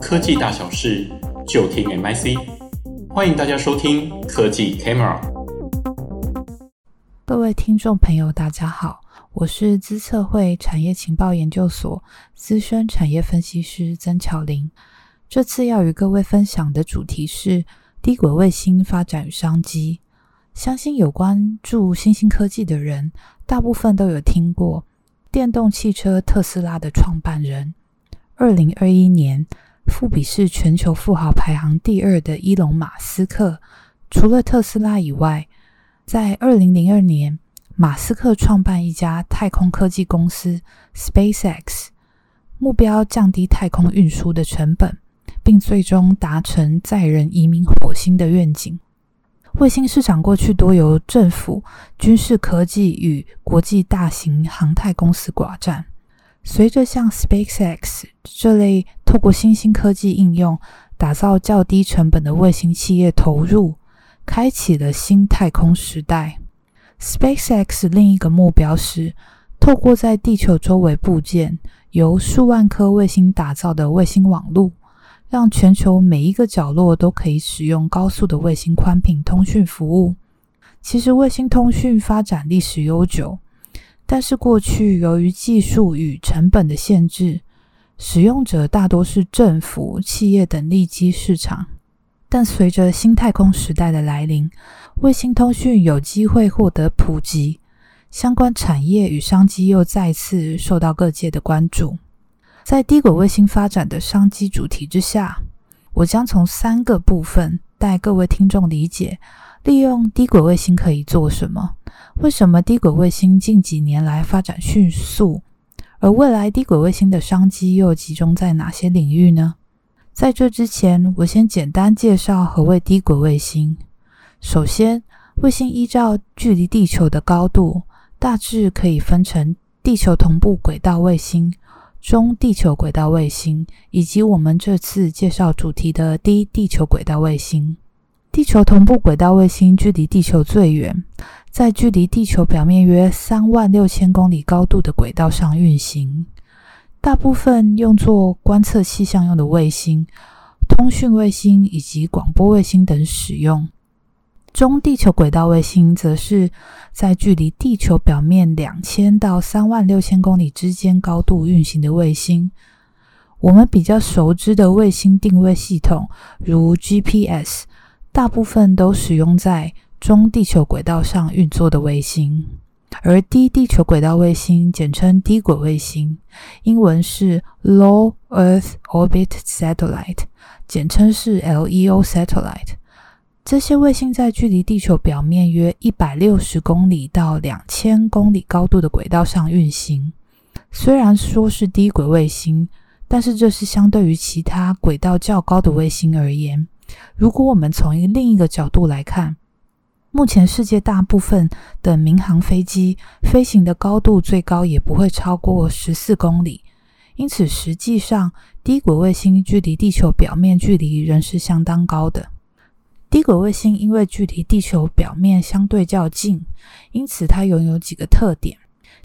科技大小事就听 MIC，欢迎大家收听科技 Camera。各位听众朋友，大家好，我是资策会产业情报研究所资深产业分析师曾巧玲。这次要与各位分享的主题是低轨卫星发展与商机。相信有关注新兴科技的人，大部分都有听过电动汽车特斯拉的创办人，二零二一年富比是全球富豪排行第二的伊隆马斯克。除了特斯拉以外，在二零零二年，马斯克创办一家太空科技公司 SpaceX，目标降低太空运输的成本，并最终达成载人移民火星的愿景。卫星市场过去多由政府、军事科技与国际大型航太公司寡占。随着像 SpaceX 这类透过新兴科技应用打造较低成本的卫星企业投入，开启了新太空时代。SpaceX 另一个目标是透过在地球周围布建由数万颗卫星打造的卫星网络。让全球每一个角落都可以使用高速的卫星宽频通讯服务。其实，卫星通讯发展历史悠久，但是过去由于技术与成本的限制，使用者大多是政府、企业等利基市场。但随着新太空时代的来临，卫星通讯有机会获得普及，相关产业与商机又再次受到各界的关注。在低轨卫星发展的商机主题之下，我将从三个部分带各位听众理解：利用低轨卫星可以做什么？为什么低轨卫星近几年来发展迅速？而未来低轨卫星的商机又集中在哪些领域呢？在这之前，我先简单介绍何谓低轨卫星。首先，卫星依照距离地球的高度，大致可以分成地球同步轨道卫星。中地球轨道卫星以及我们这次介绍主题的低地球轨道卫星。地球同步轨道卫星距离地球最远，在距离地球表面约三万六千公里高度的轨道上运行，大部分用作观测气象用的卫星、通讯卫星以及广播卫星等使用。中地球轨道卫星则是在距离地球表面两千到三万六千公里之间高度运行的卫星。我们比较熟知的卫星定位系统，如 GPS，大部分都使用在中地球轨道上运作的卫星。而低地球轨道卫星，简称低轨卫星，英文是 Low Earth Orbit Satellite，简称是 LEO Satellite。这些卫星在距离地球表面约一百六十公里到两千公里高度的轨道上运行。虽然说是低轨卫星，但是这是相对于其他轨道较高的卫星而言。如果我们从一另一个角度来看，目前世界大部分的民航飞机飞行的高度最高也不会超过十四公里，因此实际上低轨卫星距离地球表面距离仍是相当高的。低轨卫星因为距离地球表面相对较近，因此它拥有几个特点。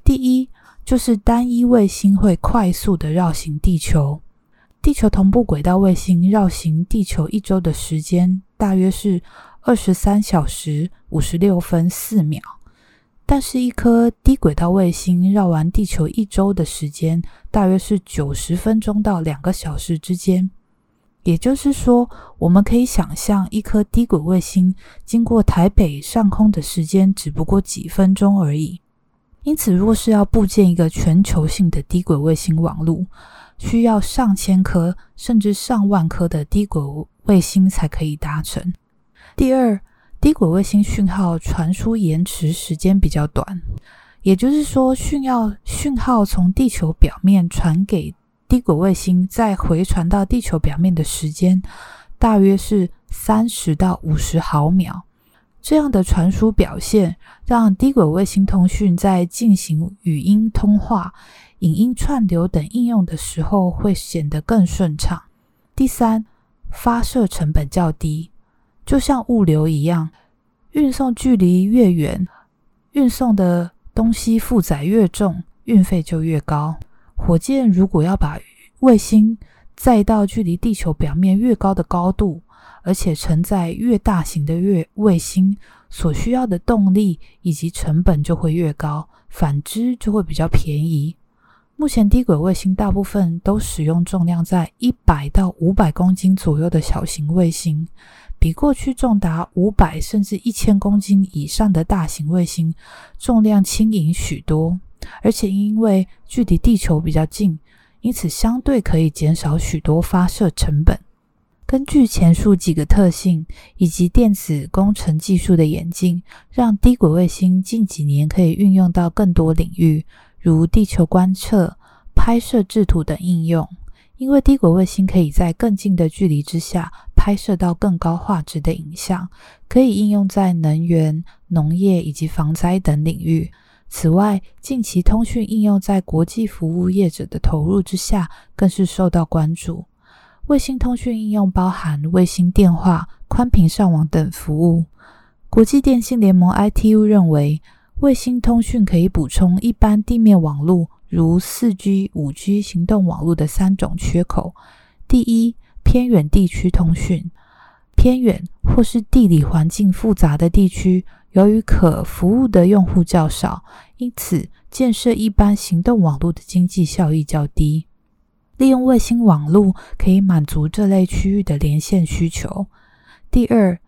第一，就是单一卫星会快速地绕行地球。地球同步轨道卫星绕行地球一周的时间大约是二十三小时五十六分四秒，但是，一颗低轨道卫星绕完地球一周的时间大约是九十分钟到两个小时之间。也就是说，我们可以想象，一颗低轨卫星经过台北上空的时间只不过几分钟而已。因此，若是要布建一个全球性的低轨卫星网络，需要上千颗甚至上万颗的低轨卫星才可以达成。第二，低轨卫星讯号传输延迟时间比较短，也就是说，讯号讯号从地球表面传给低轨卫星再回传到地球表面的时间，大约是三十到五十毫秒。这样的传输表现，让低轨卫星通讯在进行语音通话、影音串流等应用的时候，会显得更顺畅。第三，发射成本较低，就像物流一样，运送距离越远，运送的东西负载越重，运费就越高。火箭如果要把卫星载到距离地球表面越高的高度，而且承载越大型的月卫星，所需要的动力以及成本就会越高，反之就会比较便宜。目前低轨卫星大部分都使用重量在一百到五百公斤左右的小型卫星，比过去重达五百甚至一千公斤以上的大型卫星重量轻盈许多，而且因为距离地球比较近，因此相对可以减少许多发射成本。根据前述几个特性以及电子工程技术的演进，让低轨卫星近几年可以运用到更多领域。如地球观测、拍摄制图等应用，因为低轨卫星可以在更近的距离之下拍摄到更高画质的影像，可以应用在能源、农业以及防灾等领域。此外，近期通讯应用在国际服务业者的投入之下，更是受到关注。卫星通讯应用包含卫星电话、宽频上网等服务。国际电信联盟 ITU 认为，卫星通讯可以补充一般地面网络，如四 G、五 G 行动网络的三种缺口。第一，偏远地区通讯。偏远或是地理环境复杂的地区，由于可服务的用户较少，因此建设一般行动网络的经济效益较低。利用卫星网络可以满足这类区域的连线需求。第二，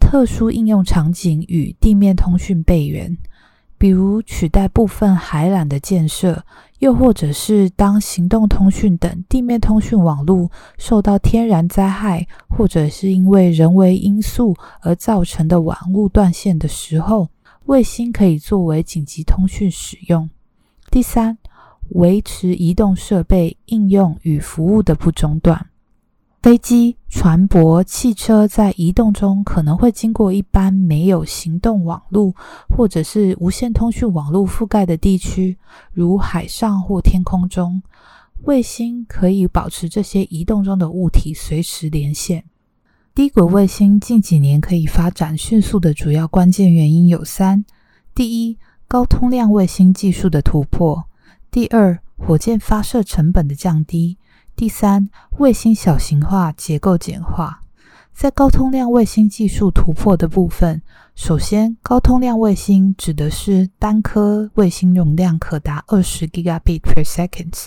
特殊应用场景与地面通讯备援。比如取代部分海缆的建设，又或者是当行动通讯等地面通讯网络受到天然灾害，或者是因为人为因素而造成的网络断线的时候，卫星可以作为紧急通讯使用。第三，维持移动设备应用与服务的不中断。飞机、船舶、汽车在移动中可能会经过一般没有行动网络或者是无线通讯网络覆盖的地区，如海上或天空中。卫星可以保持这些移动中的物体随时连线。低轨卫星近几年可以发展迅速的主要关键原因有三：第一，高通量卫星技术的突破；第二，火箭发射成本的降低。第三，卫星小型化、结构简化。在高通量卫星技术突破的部分，首先，高通量卫星指的是单颗卫星容量可达二十 Gigabit per second，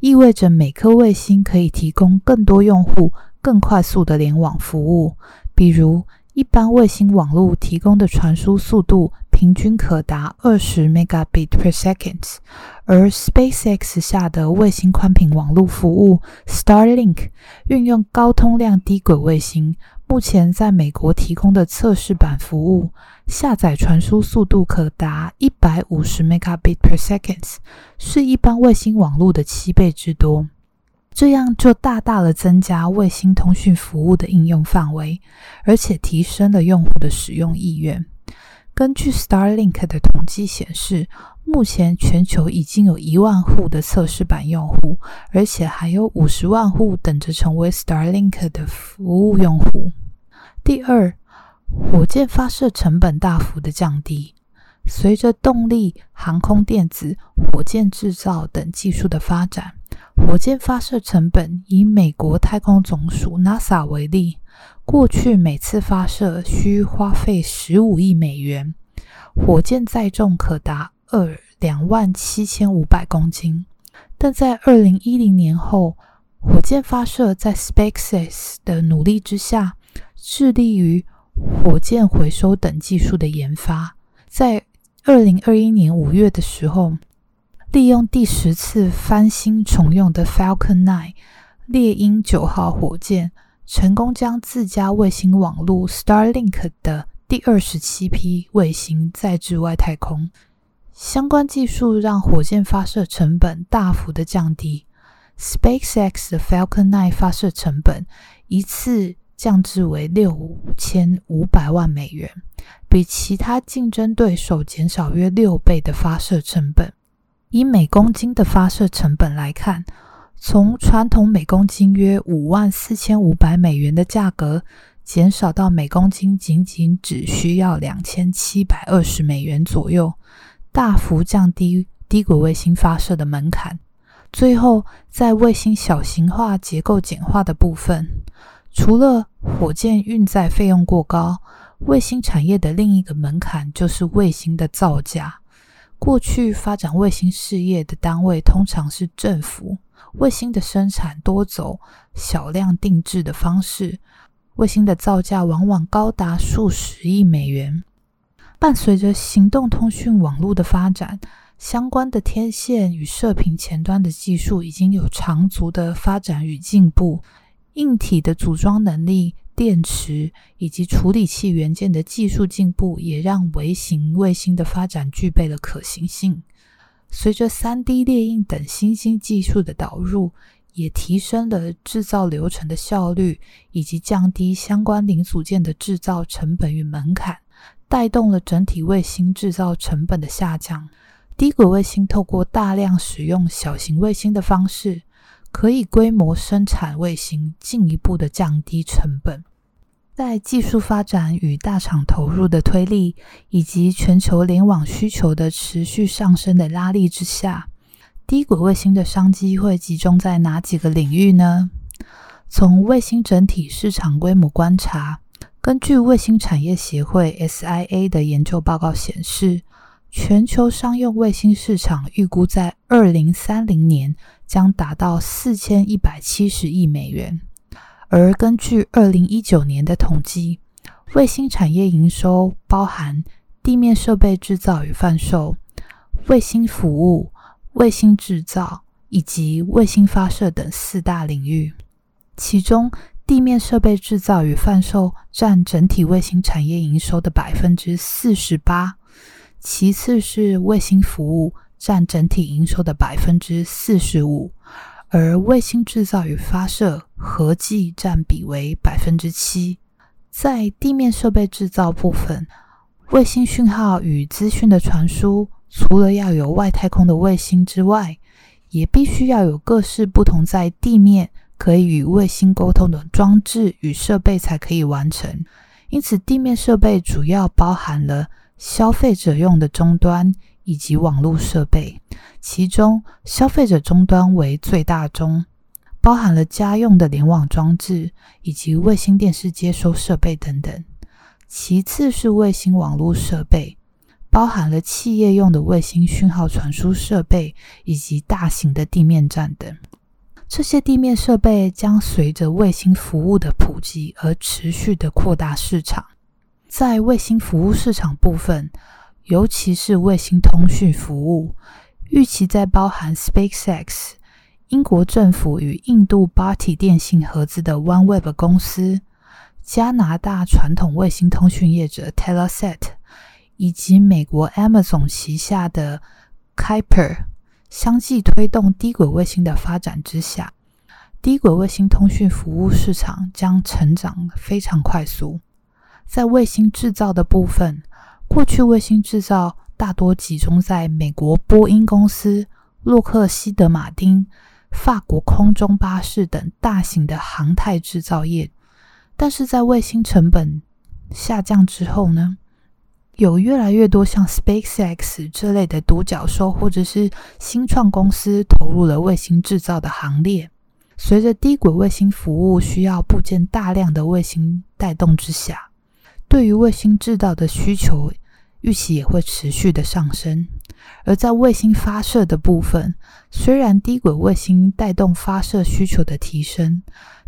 意味着每颗卫星可以提供更多用户更快速的联网服务，比如。一般卫星网络提供的传输速度平均可达二十 Megabit per second，而 SpaceX 下的卫星宽频网络服务 Starlink 运用高通量低轨卫星，目前在美国提供的测试版服务，下载传输速度可达一百五十 Megabit per second，是一般卫星网络的七倍之多。这样就大大的增加卫星通讯服务的应用范围，而且提升了用户的使用意愿。根据 Starlink 的统计显示，目前全球已经有一万户的测试版用户，而且还有五十万户等着成为 Starlink 的服务用户。第二，火箭发射成本大幅的降低。随着动力、航空电子、火箭制造等技术的发展，火箭发射成本以美国太空总署 NASA 为例，过去每次发射需花费十五亿美元，火箭载重可达二两万七千五百公斤。但在二零一零年后，火箭发射在 SpaceX 的努力之下，致力于火箭回收等技术的研发，在二零二一年五月的时候，利用第十次翻新重用的 Falcon 9猎鹰九号火箭，成功将自家卫星网络 Starlink 的第二十七批卫星载至外太空。相关技术让火箭发射成本大幅的降低。SpaceX 的 Falcon 9发射成本一次降至为六千五百万美元。比其他竞争对手减少约六倍的发射成本。以每公斤的发射成本来看，从传统每公斤约五万四千五百美元的价格，减少到每公斤仅仅只需要两千七百二十美元左右，大幅降低低轨卫星发射的门槛。最后，在卫星小型化、结构简化的部分，除了火箭运载费用过高，卫星产业的另一个门槛就是卫星的造价。过去发展卫星事业的单位通常是政府，卫星的生产多走小量定制的方式，卫星的造价往往高达数十亿美元。伴随着行动通讯网络的发展，相关的天线与射频前端的技术已经有长足的发展与进步，硬体的组装能力、电池以及处理器元件的技术进步，也让微型卫星的发展具备了可行性。随着 3D 列印等新兴技术的导入，也提升了制造流程的效率，以及降低相关零组件的制造成本与门槛，带动了整体卫星制造成本的下降。低轨卫星透过大量使用小型卫星的方式，可以规模生产卫星，进一步的降低成本。在技术发展与大厂投入的推力，以及全球联网需求的持续上升的拉力之下，低轨卫星的商机会集中在哪几个领域呢？从卫星整体市场规模观察，根据卫星产业协会 SIA 的研究报告显示，全球商用卫星市场预估在二零三零年将达到四千一百七十亿美元，而根据二零一九年的统计，卫星产业营收包含地面设备制造与贩售、卫星服务、卫星制造以及卫星发射等四大领域，其中地面设备制造与贩售占整体卫星产业营收的百分之四十八。其次是卫星服务占整体营收的百分之四十五，而卫星制造与发射合计占比为百分之七。在地面设备制造部分，卫星讯号与资讯的传输，除了要有外太空的卫星之外，也必须要有各式不同在地面可以与卫星沟通的装置与设备才可以完成。因此，地面设备主要包含了。消费者用的终端以及网络设备，其中消费者终端为最大宗，包含了家用的联网装置以及卫星电视接收设备等等。其次是卫星网络设备，包含了企业用的卫星讯号传输设备以及大型的地面站等。这些地面设备将随着卫星服务的普及而持续的扩大市场。在卫星服务市场部分，尤其是卫星通讯服务，预期在包含 SpaceX、英国政府与印度 Bharti 电信合资的 OneWeb 公司、加拿大传统卫星通讯业者 Telesat，以及美国 Amazon 旗下的 Kuiper 相继推动低轨卫星的发展之下，低轨卫星通讯服务市场将成长非常快速。在卫星制造的部分，过去卫星制造大多集中在美国波音公司、洛克希德马丁、法国空中巴士等大型的航太制造业。但是在卫星成本下降之后呢，有越来越多像 SpaceX 这类的独角兽或者是新创公司投入了卫星制造的行列。随着低轨卫星服务需要部件大量的卫星带动之下，对于卫星制造的需求，预期也会持续的上升。而在卫星发射的部分，虽然低轨卫星带动发射需求的提升，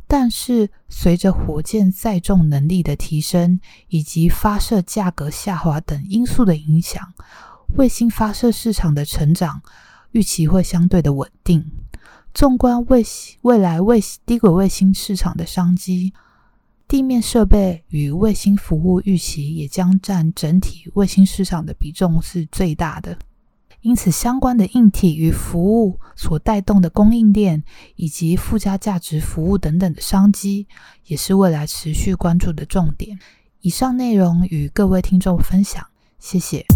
但是随着火箭载重能力的提升以及发射价格下滑等因素的影响，卫星发射市场的成长预期会相对的稳定。纵观卫未来卫低轨卫星市场的商机。地面设备与卫星服务预期也将占整体卫星市场的比重是最大的，因此相关的硬体与服务所带动的供应链以及附加价值服务等等的商机，也是未来持续关注的重点。以上内容与各位听众分享，谢谢。